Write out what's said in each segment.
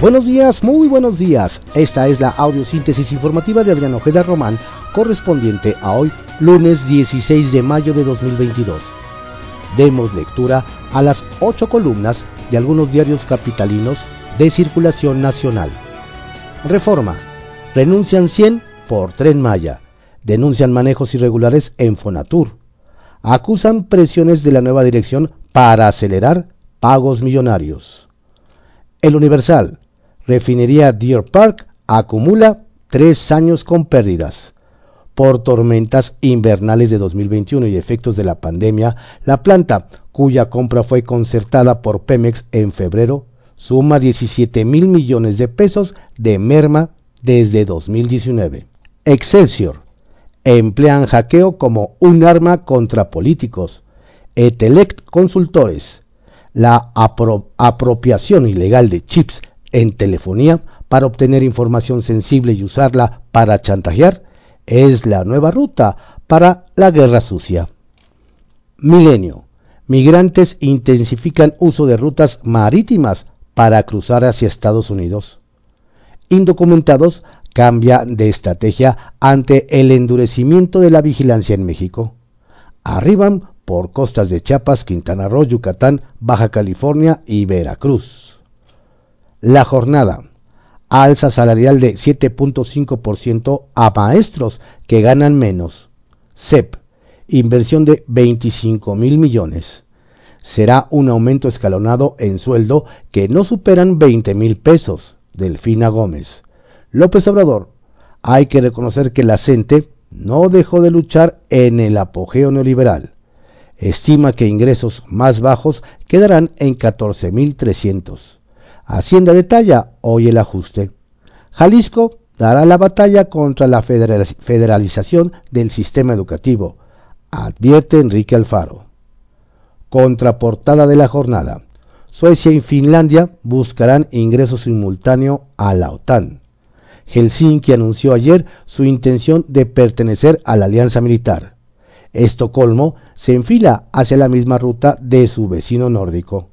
Buenos días, muy buenos días. Esta es la audiosíntesis informativa de Adrián Ojeda Román, correspondiente a hoy, lunes 16 de mayo de 2022. Demos lectura a las ocho columnas de algunos diarios capitalinos de circulación nacional. Reforma. Renuncian 100 por Tren Maya. Denuncian manejos irregulares en Fonatur. Acusan presiones de la nueva dirección para acelerar pagos millonarios. El Universal refinería Deer Park acumula tres años con pérdidas. Por tormentas invernales de 2021 y efectos de la pandemia, la planta, cuya compra fue concertada por Pemex en febrero, suma 17 mil millones de pesos de merma desde 2019. Excelsior. Emplean hackeo como un arma contra políticos. Etelect Consultores. La apropiación ilegal de chips en telefonía para obtener información sensible y usarla para chantajear es la nueva ruta para la guerra sucia. Milenio. Migrantes intensifican uso de rutas marítimas para cruzar hacia Estados Unidos. Indocumentados cambia de estrategia ante el endurecimiento de la vigilancia en México. Arriban por costas de Chiapas, Quintana Roo, Yucatán, Baja California y Veracruz. La jornada. Alza salarial de 7.5% a maestros que ganan menos. CEP. Inversión de 25 mil millones. Será un aumento escalonado en sueldo que no superan 20 mil pesos. Delfina Gómez. López Obrador. Hay que reconocer que la CENTE no dejó de luchar en el apogeo neoliberal. Estima que ingresos más bajos quedarán en 14.300. Hacienda detalla hoy el ajuste. Jalisco dará la batalla contra la federalización del sistema educativo, advierte Enrique Alfaro. Contraportada de la jornada. Suecia y Finlandia buscarán ingreso simultáneo a la OTAN. Helsinki anunció ayer su intención de pertenecer a la alianza militar. Estocolmo se enfila hacia la misma ruta de su vecino nórdico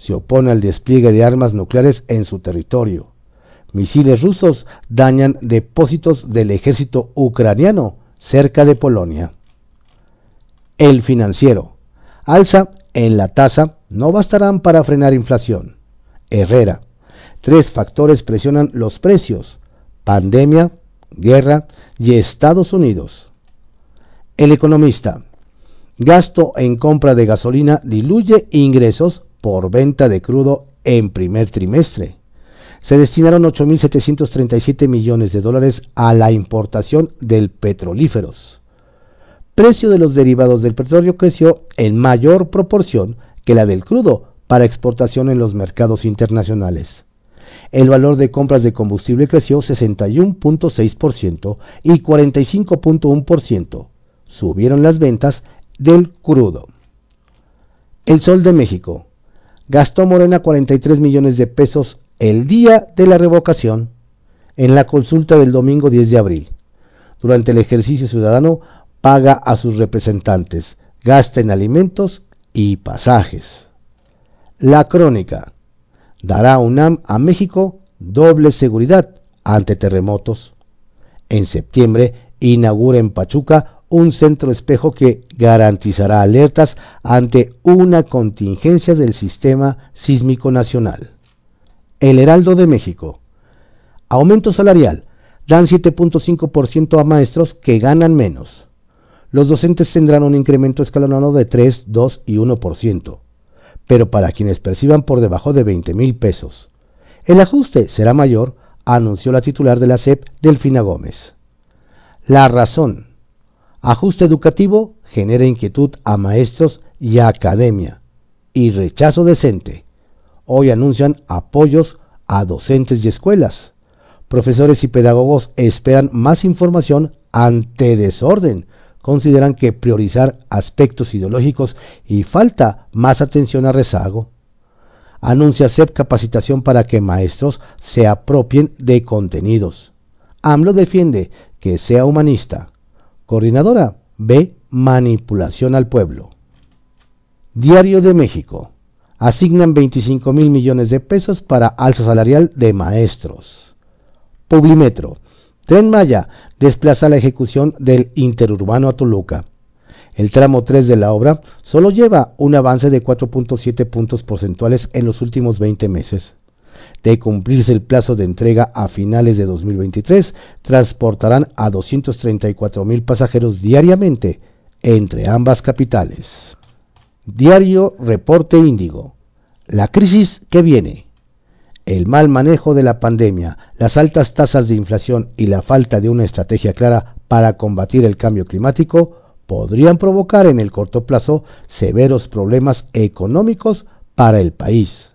se opone al despliegue de armas nucleares en su territorio. Misiles rusos dañan depósitos del ejército ucraniano cerca de Polonia. El financiero. Alza en la tasa no bastarán para frenar inflación. Herrera. Tres factores presionan los precios. Pandemia, guerra y Estados Unidos. El economista. Gasto en compra de gasolina diluye ingresos por venta de crudo en primer trimestre. Se destinaron 8.737 millones de dólares a la importación del petrolíferos. Precio de los derivados del petróleo creció en mayor proporción que la del crudo para exportación en los mercados internacionales. El valor de compras de combustible creció 61.6% y 45.1%. Subieron las ventas del crudo. El Sol de México gastó Morena 43 millones de pesos el día de la revocación en la consulta del domingo 10 de abril. Durante el ejercicio ciudadano paga a sus representantes, gasta en alimentos y pasajes. La crónica dará UNAM a México doble seguridad ante terremotos. En septiembre inaugura en Pachuca un centro espejo que garantizará alertas ante una contingencia del sistema sísmico nacional. El Heraldo de México. Aumento salarial. Dan 7.5% a maestros que ganan menos. Los docentes tendrán un incremento escalonado de 3, 2 y 1%, pero para quienes perciban por debajo de 20 mil pesos. El ajuste será mayor, anunció la titular de la SEP, Delfina Gómez. La razón Ajuste educativo genera inquietud a maestros y a academia y rechazo decente. Hoy anuncian apoyos a docentes y escuelas. Profesores y pedagogos esperan más información ante desorden. Consideran que priorizar aspectos ideológicos y falta más atención a rezago. Anuncia SEP capacitación para que maestros se apropien de contenidos. AMLO defiende que sea humanista. Coordinadora B. Manipulación al pueblo. Diario de México. asignan 25 mil millones de pesos para alza salarial de maestros. Publimetro. Tren Maya desplaza la ejecución del interurbano a Toluca. El tramo 3 de la obra solo lleva un avance de 4.7 puntos porcentuales en los últimos 20 meses. De cumplirse el plazo de entrega a finales de 2023, transportarán a 234 mil pasajeros diariamente entre ambas capitales. Diario Reporte Índigo. La crisis que viene. El mal manejo de la pandemia, las altas tasas de inflación y la falta de una estrategia clara para combatir el cambio climático podrían provocar en el corto plazo severos problemas económicos para el país.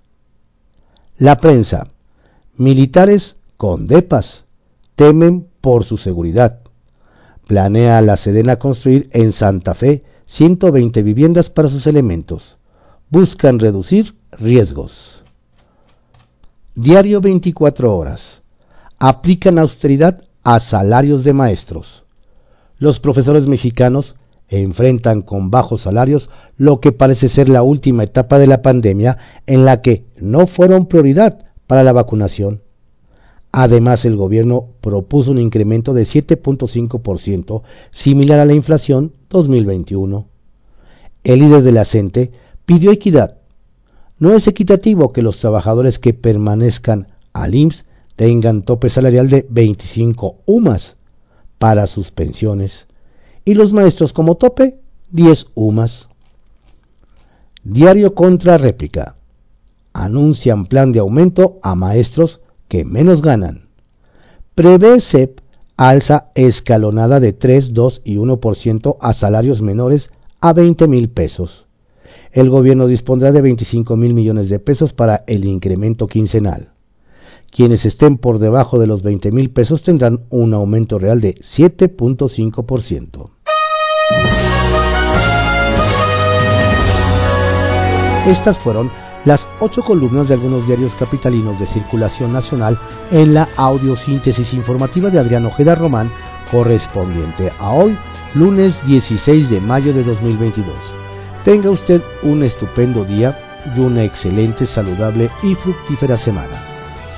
La prensa. Militares con depas temen por su seguridad. Planea la Sedena construir en Santa Fe 120 viviendas para sus elementos. Buscan reducir riesgos. Diario 24 horas. Aplican austeridad a salarios de maestros. Los profesores mexicanos enfrentan con bajos salarios lo que parece ser la última etapa de la pandemia en la que no fueron prioridad para la vacunación. Además, el gobierno propuso un incremento de 7.5%, similar a la inflación 2021. El líder de la pidió equidad. No es equitativo que los trabajadores que permanezcan al IMSS tengan tope salarial de 25 UMAS para sus pensiones y los maestros como tope 10 UMAS. Diario contra réplica. Anuncian plan de aumento a maestros que menos ganan. Prevé CEP alza escalonada de 3, 2 y 1% a salarios menores a 20 mil pesos. El gobierno dispondrá de 25 mil millones de pesos para el incremento quincenal. Quienes estén por debajo de los 20 mil pesos tendrán un aumento real de 7.5%. Estas fueron las ocho columnas de algunos diarios capitalinos de circulación nacional en la audiosíntesis informativa de Adrián Ojeda Román, correspondiente a hoy, lunes 16 de mayo de 2022. Tenga usted un estupendo día y una excelente, saludable y fructífera semana.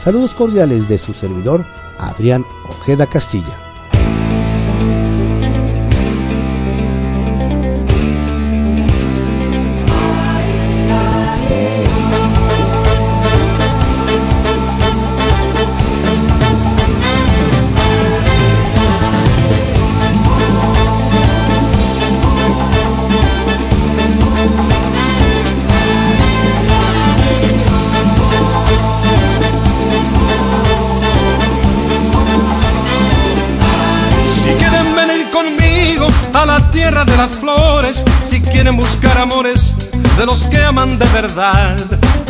Saludos cordiales de su servidor, Adrián Ojeda Castilla. Las flores, si quieren buscar amores de los que aman de verdad.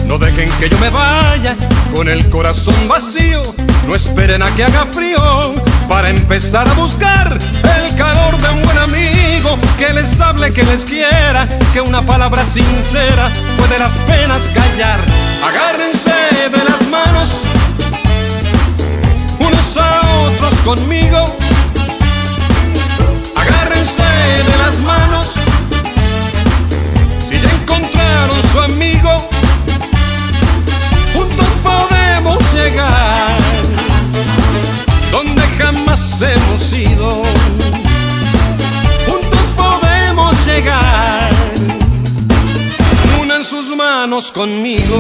No dejen que yo me vaya con el corazón vacío, no esperen a que haga frío para empezar a buscar el calor de un buen amigo que les hable, que les quiera, que una palabra sincera puede las penas callar. Agárrense de las manos unos a otros conmigo Manos conmigo.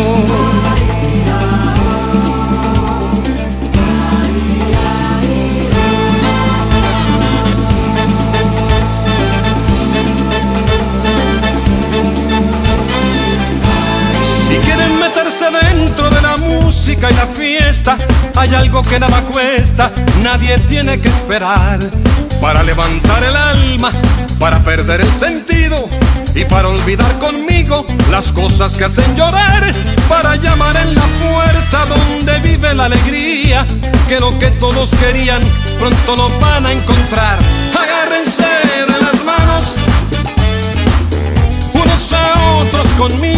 dentro de la música y la fiesta. Hay algo que nada cuesta, nadie tiene que esperar. Para levantar el alma, para perder el sentido y para olvidar conmigo las cosas que hacen llorar. Para llamar en la puerta donde vive la alegría, que lo que todos querían pronto lo van a encontrar. Agárrense de las manos, unos a otros conmigo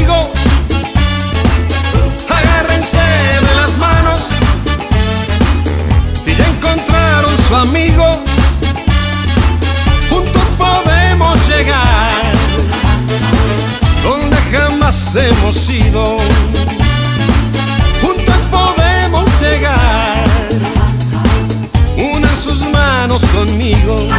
manos conmigo.